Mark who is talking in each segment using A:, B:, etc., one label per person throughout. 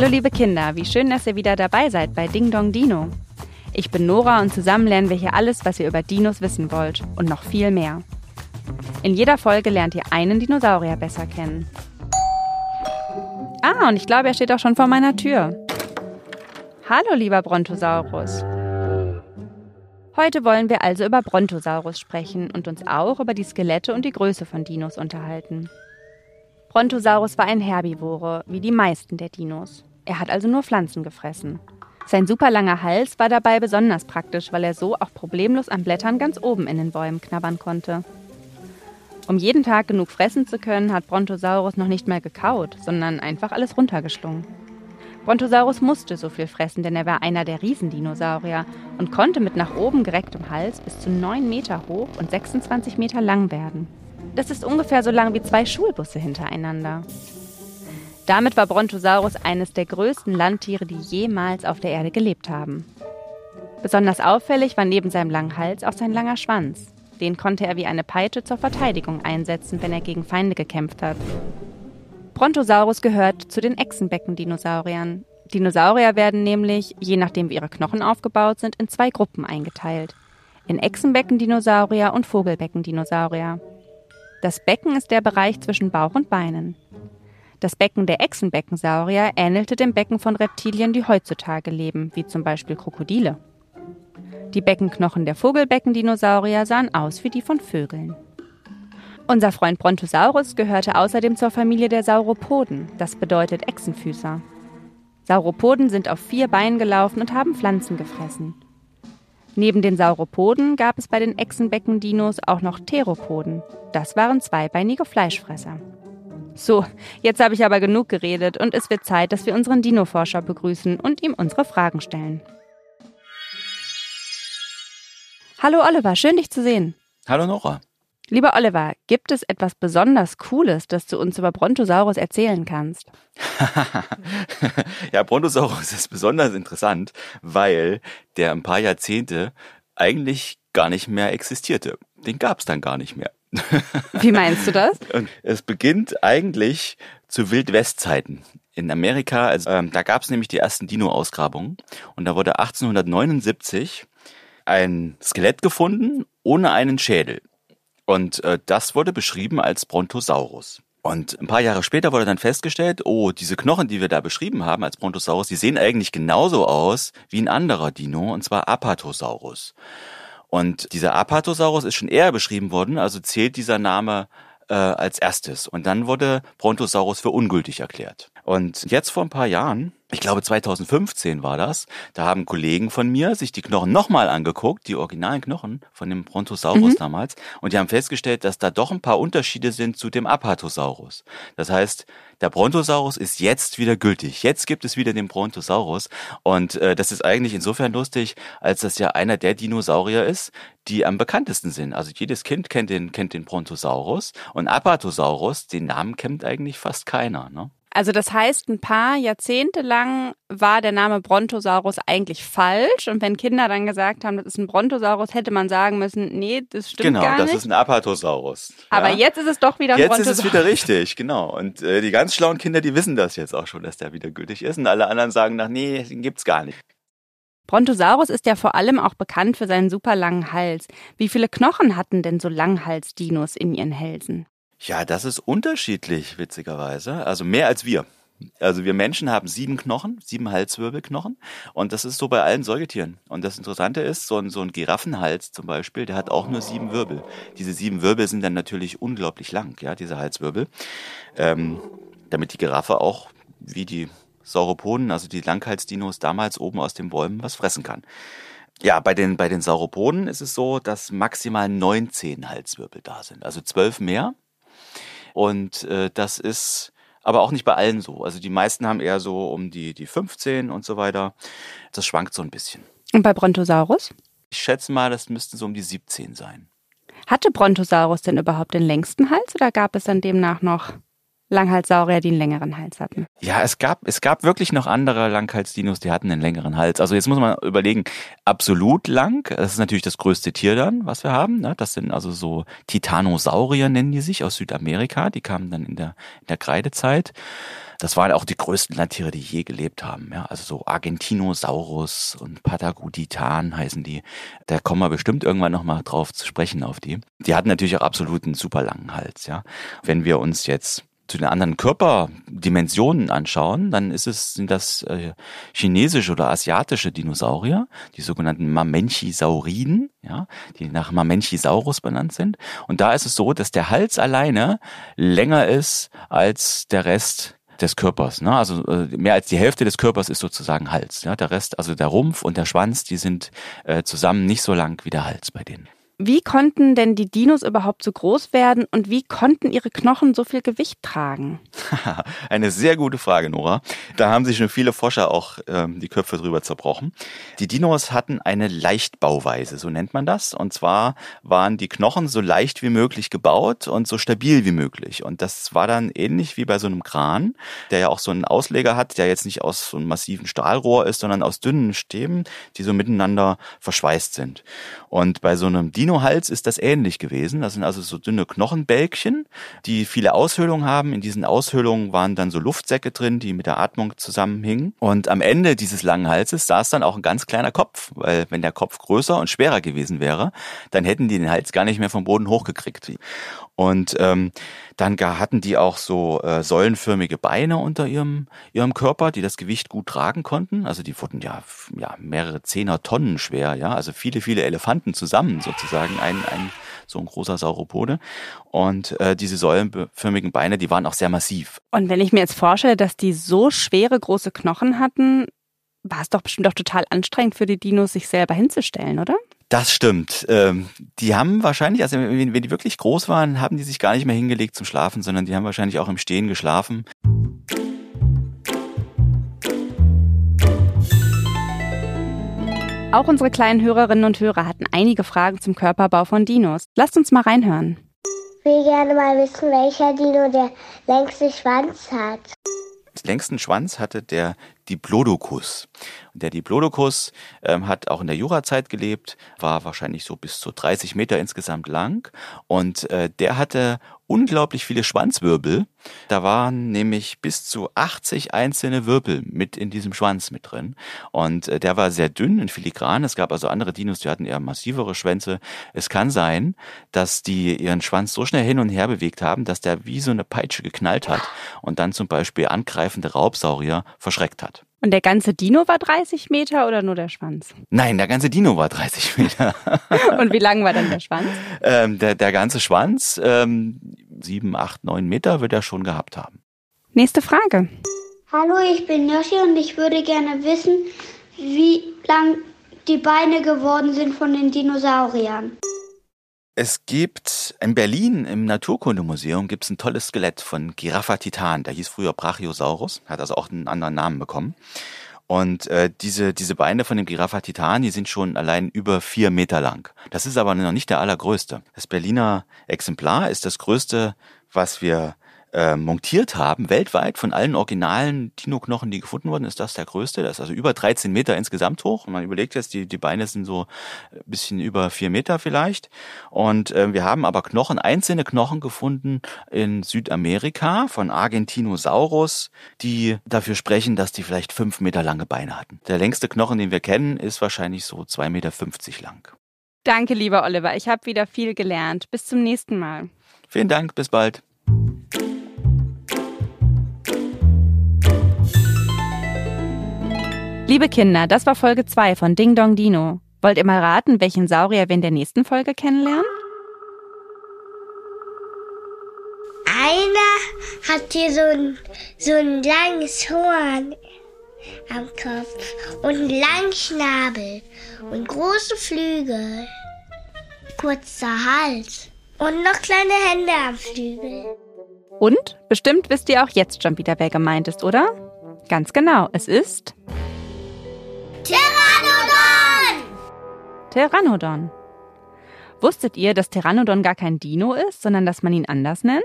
A: Hallo liebe Kinder, wie schön, dass ihr wieder dabei seid bei Ding Dong Dino. Ich bin Nora und zusammen lernen wir hier alles, was ihr über Dinos wissen wollt und noch viel mehr. In jeder Folge lernt ihr einen Dinosaurier besser kennen. Ah, und ich glaube, er steht auch schon vor meiner Tür. Hallo lieber Brontosaurus. Heute wollen wir also über Brontosaurus sprechen und uns auch über die Skelette und die Größe von Dinos unterhalten. Brontosaurus war ein Herbivore, wie die meisten der Dinos. Er hat also nur Pflanzen gefressen. Sein super langer Hals war dabei besonders praktisch, weil er so auch problemlos an Blättern ganz oben in den Bäumen knabbern konnte. Um jeden Tag genug fressen zu können, hat Brontosaurus noch nicht mal gekaut, sondern einfach alles runtergeschlungen. Brontosaurus musste so viel fressen, denn er war einer der Riesendinosaurier und konnte mit nach oben gerecktem Hals bis zu 9 Meter hoch und 26 Meter lang werden. Das ist ungefähr so lang wie zwei Schulbusse hintereinander. Damit war Brontosaurus eines der größten Landtiere, die jemals auf der Erde gelebt haben. Besonders auffällig war neben seinem langen Hals auch sein langer Schwanz. Den konnte er wie eine Peitsche zur Verteidigung einsetzen, wenn er gegen Feinde gekämpft hat. Brontosaurus gehört zu den Echsenbeckendinosauriern. Dinosaurier werden nämlich, je nachdem wie ihre Knochen aufgebaut sind, in zwei Gruppen eingeteilt. In Echsenbeckendinosaurier und Vogelbeckendinosaurier. Das Becken ist der Bereich zwischen Bauch und Beinen. Das Becken der Echsenbeckensaurier ähnelte dem Becken von Reptilien, die heutzutage leben, wie zum Beispiel Krokodile. Die Beckenknochen der Vogelbeckendinosaurier sahen aus wie die von Vögeln. Unser Freund Brontosaurus gehörte außerdem zur Familie der Sauropoden, das bedeutet Echsenfüßer. Sauropoden sind auf vier Beinen gelaufen und haben Pflanzen gefressen. Neben den Sauropoden gab es bei den Echsenbeckendinos auch noch Theropoden. Das waren zweibeinige Fleischfresser. So, jetzt habe ich aber genug geredet und es wird Zeit, dass wir unseren Dinoforscher begrüßen und ihm unsere Fragen stellen. Hallo Oliver, schön dich zu sehen.
B: Hallo Nora.
A: Lieber Oliver, gibt es etwas besonders Cooles, das du uns über Brontosaurus erzählen kannst?
B: ja, Brontosaurus ist besonders interessant, weil der ein paar Jahrzehnte eigentlich gar nicht mehr existierte. Den gab es dann gar nicht mehr.
A: Wie meinst du das?
B: Es beginnt eigentlich zu Wildwestzeiten. In Amerika, also, ähm, da gab es nämlich die ersten Dino-Ausgrabungen und da wurde 1879 ein Skelett gefunden ohne einen Schädel. Und äh, das wurde beschrieben als Brontosaurus. Und ein paar Jahre später wurde dann festgestellt, oh, diese Knochen, die wir da beschrieben haben als Brontosaurus, die sehen eigentlich genauso aus wie ein anderer Dino, und zwar Apatosaurus. Und dieser Apatosaurus ist schon eher beschrieben worden, also zählt dieser Name äh, als erstes. Und dann wurde Brontosaurus für ungültig erklärt. Und jetzt vor ein paar Jahren, ich glaube 2015 war das, da haben Kollegen von mir sich die Knochen nochmal angeguckt, die originalen Knochen von dem Brontosaurus mhm. damals, und die haben festgestellt, dass da doch ein paar Unterschiede sind zu dem Apatosaurus. Das heißt, der Brontosaurus ist jetzt wieder gültig. Jetzt gibt es wieder den Brontosaurus. Und äh, das ist eigentlich insofern lustig, als das ja einer der Dinosaurier ist, die am bekanntesten sind. Also jedes Kind kennt den, kennt den Brontosaurus und Apatosaurus, den Namen kennt eigentlich fast keiner. Ne?
A: Also das heißt, ein paar Jahrzehnte lang war der Name Brontosaurus eigentlich falsch. Und wenn Kinder dann gesagt haben, das ist ein Brontosaurus, hätte man sagen müssen, nee, das stimmt
B: genau,
A: gar nicht.
B: Genau, das ist ein Apatosaurus.
A: Aber ja? jetzt ist es doch wieder ein
B: jetzt
A: Brontosaurus.
B: Jetzt ist es wieder richtig, genau. Und äh, die ganz schlauen Kinder, die wissen das jetzt auch schon, dass der wieder gültig ist. Und alle anderen sagen nach, nee, den gibt's gar nicht.
A: Brontosaurus ist ja vor allem auch bekannt für seinen super langen Hals. Wie viele Knochen hatten denn so Langhals-Dinos in ihren Hälsen?
B: Ja, das ist unterschiedlich, witzigerweise. Also mehr als wir. Also wir Menschen haben sieben Knochen, sieben Halswirbelknochen und das ist so bei allen Säugetieren. Und das Interessante ist, so ein, so ein Giraffenhals zum Beispiel, der hat auch nur sieben Wirbel. Diese sieben Wirbel sind dann natürlich unglaublich lang, ja, diese Halswirbel, ähm, damit die Giraffe auch wie die Sauropoden, also die Langhalsdinos damals oben aus den Bäumen was fressen kann. Ja, bei den, bei den Sauropoden ist es so, dass maximal 19 Halswirbel da sind, also zwölf mehr. Und äh, das ist aber auch nicht bei allen so. Also die meisten haben eher so um die, die 15 und so weiter. Das schwankt so ein bisschen.
A: Und bei Brontosaurus?
B: Ich schätze mal, das müssten so um die 17 sein.
A: Hatte Brontosaurus denn überhaupt den längsten Hals oder gab es dann demnach noch Langhalssaurier, die einen längeren Hals hatten.
B: Ja, es gab, es gab wirklich noch andere Langhalsdinos, die hatten einen längeren Hals. Also jetzt muss man überlegen, absolut lang, das ist natürlich das größte Tier dann, was wir haben. Ne? Das sind also so Titanosaurier nennen die sich aus Südamerika, die kamen dann in der, in der Kreidezeit. Das waren auch die größten Landtiere, die je gelebt haben. Ja, also so Argentinosaurus und Pataguditan heißen die. Da kommen wir bestimmt irgendwann nochmal drauf zu sprechen auf die. Die hatten natürlich auch absolut einen super langen Hals. Ja, wenn wir uns jetzt zu den anderen Körperdimensionen anschauen, dann ist es, sind das äh, chinesische oder asiatische Dinosaurier, die sogenannten Mamenchisauriden, ja, die nach Mamenchisaurus benannt sind. Und da ist es so, dass der Hals alleine länger ist als der Rest des Körpers. Ne? Also äh, mehr als die Hälfte des Körpers ist sozusagen Hals. Ja? Der Rest, also der Rumpf und der Schwanz, die sind äh, zusammen nicht so lang wie der Hals bei denen.
A: Wie konnten denn die Dinos überhaupt so groß werden und wie konnten ihre Knochen so viel Gewicht tragen?
B: Eine sehr gute Frage, Nora. Da haben sich schon viele Forscher auch ähm, die Köpfe drüber zerbrochen. Die Dinos hatten eine Leichtbauweise, so nennt man das. Und zwar waren die Knochen so leicht wie möglich gebaut und so stabil wie möglich. Und das war dann ähnlich wie bei so einem Kran, der ja auch so einen Ausleger hat, der jetzt nicht aus so einem massiven Stahlrohr ist, sondern aus dünnen Stäben, die so miteinander verschweißt sind. Und bei so einem Dino Dino-Hals ist das ähnlich gewesen. Das sind also so dünne Knochenbälkchen, die viele Aushöhlungen haben. In diesen Aushöhlungen waren dann so Luftsäcke drin, die mit der Atmung zusammenhingen. Und am Ende dieses langen Halses saß dann auch ein ganz kleiner Kopf, weil wenn der Kopf größer und schwerer gewesen wäre, dann hätten die den Hals gar nicht mehr vom Boden hochgekriegt. Und ähm, dann hatten die auch so äh, säulenförmige Beine unter ihrem, ihrem Körper, die das Gewicht gut tragen konnten. Also die wurden ja, ja mehrere Zehner Tonnen schwer, ja, also viele, viele Elefanten zusammen sozusagen, ein, ein so ein großer Sauropode. Und äh, diese säulenförmigen Beine, die waren auch sehr massiv.
A: Und wenn ich mir jetzt vorstelle, dass die so schwere große Knochen hatten, war es doch bestimmt auch total anstrengend für die Dinos, sich selber hinzustellen, oder?
B: Das stimmt. Ähm, die haben wahrscheinlich, also wenn, wenn die wirklich groß waren, haben die sich gar nicht mehr hingelegt zum Schlafen, sondern die haben wahrscheinlich auch im Stehen geschlafen.
A: Auch unsere kleinen Hörerinnen und Hörer hatten einige Fragen zum Körperbau von Dinos. Lasst uns mal reinhören.
C: Ich will gerne mal wissen, welcher Dino der längste Schwanz hat.
B: Längsten Schwanz hatte der Diplodocus. Und der Diplodocus ähm, hat auch in der Jurazeit gelebt, war wahrscheinlich so bis zu 30 Meter insgesamt lang und äh, der hatte unglaublich viele Schwanzwirbel. Da waren nämlich bis zu 80 einzelne Wirbel mit in diesem Schwanz mit drin. Und äh, der war sehr dünn und filigran. Es gab also andere Dinos, die hatten eher massivere Schwänze. Es kann sein, dass die ihren Schwanz so schnell hin und her bewegt haben, dass der wie so eine Peitsche geknallt hat und dann zum Beispiel angreifende Raubsaurier verschreckt hat.
A: Und der ganze Dino war 30 Meter oder nur der Schwanz?
B: Nein, der ganze Dino war 30 Meter.
A: Und wie lang war dann der Schwanz?
B: Ähm, der, der ganze Schwanz, ähm, sieben, acht, neun Meter wird er schon gehabt haben.
A: Nächste Frage.
C: Hallo, ich bin Yoshi und ich würde gerne wissen, wie lang die Beine geworden sind von den Dinosauriern.
B: Es gibt in Berlin im Naturkundemuseum gibt es ein tolles Skelett von Giraffa titan. Der hieß früher Brachiosaurus, hat also auch einen anderen Namen bekommen. Und äh, diese, diese Beine von dem Giraffa titan, die sind schon allein über vier Meter lang. Das ist aber noch nicht der allergrößte. Das Berliner Exemplar ist das größte, was wir äh, montiert haben, weltweit von allen originalen Dino-Knochen, die gefunden wurden, ist das der größte. Das ist also über 13 Meter insgesamt hoch. Und man überlegt jetzt, die, die Beine sind so ein bisschen über vier Meter vielleicht. Und äh, wir haben aber Knochen, einzelne Knochen gefunden in Südamerika von Argentinosaurus, die dafür sprechen, dass die vielleicht fünf Meter lange Beine hatten. Der längste Knochen, den wir kennen, ist wahrscheinlich so zwei Meter fünfzig lang.
A: Danke, lieber Oliver. Ich habe wieder viel gelernt. Bis zum nächsten Mal.
B: Vielen Dank. Bis bald.
A: Liebe Kinder, das war Folge 2 von Ding Dong Dino. Wollt ihr mal raten, welchen Saurier wir in der nächsten Folge kennenlernen?
D: Einer hat hier so ein, so ein langes Horn am Kopf und einen langen Schnabel und große Flügel, kurzer Hals und noch kleine Hände am Flügel.
A: Und bestimmt wisst ihr auch jetzt schon wieder, wer gemeint ist, oder? Ganz genau, es ist Pteranodon. Wusstet ihr, dass Pteranodon gar kein Dino ist, sondern dass man ihn anders nennt?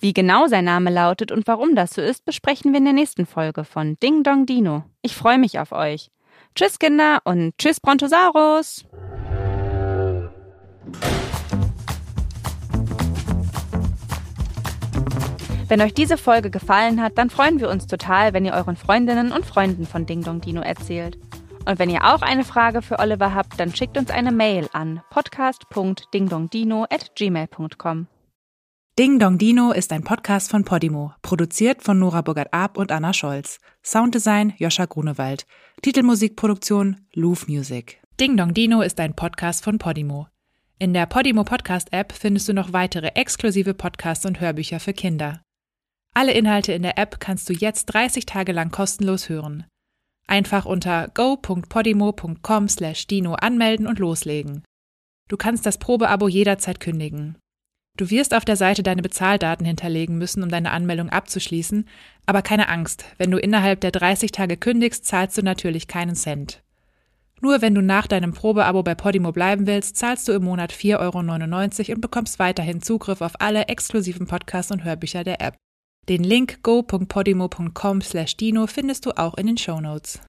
A: Wie genau sein Name lautet und warum das so ist, besprechen wir in der nächsten Folge von Ding Dong Dino. Ich freue mich auf euch. Tschüss Kinder und tschüss Brontosaurus! Wenn euch diese Folge gefallen hat, dann freuen wir uns total, wenn ihr euren Freundinnen und Freunden von Ding Dong Dino erzählt. Und wenn ihr auch eine Frage für Oliver habt, dann schickt uns eine Mail an podcast.dingdongdino@gmail.com.
E: Ding Dong Dino ist ein Podcast von Podimo, produziert von Nora Burgert-Ab und Anna Scholz. Sounddesign Joscha Grunewald. Titelmusikproduktion Louvre Music. Ding Dong Dino ist ein Podcast von Podimo. In der Podimo Podcast App findest du noch weitere exklusive Podcasts und Hörbücher für Kinder. Alle Inhalte in der App kannst du jetzt 30 Tage lang kostenlos hören. Einfach unter go.podimo.com/dino anmelden und loslegen. Du kannst das Probeabo jederzeit kündigen. Du wirst auf der Seite deine Bezahldaten hinterlegen müssen, um deine Anmeldung abzuschließen, aber keine Angst, wenn du innerhalb der 30 Tage kündigst, zahlst du natürlich keinen Cent. Nur wenn du nach deinem Probeabo bei Podimo bleiben willst, zahlst du im Monat 4,99 Euro und bekommst weiterhin Zugriff auf alle exklusiven Podcasts und Hörbücher der App. Den Link go.podimo.com/dino findest du auch in den Show Notes.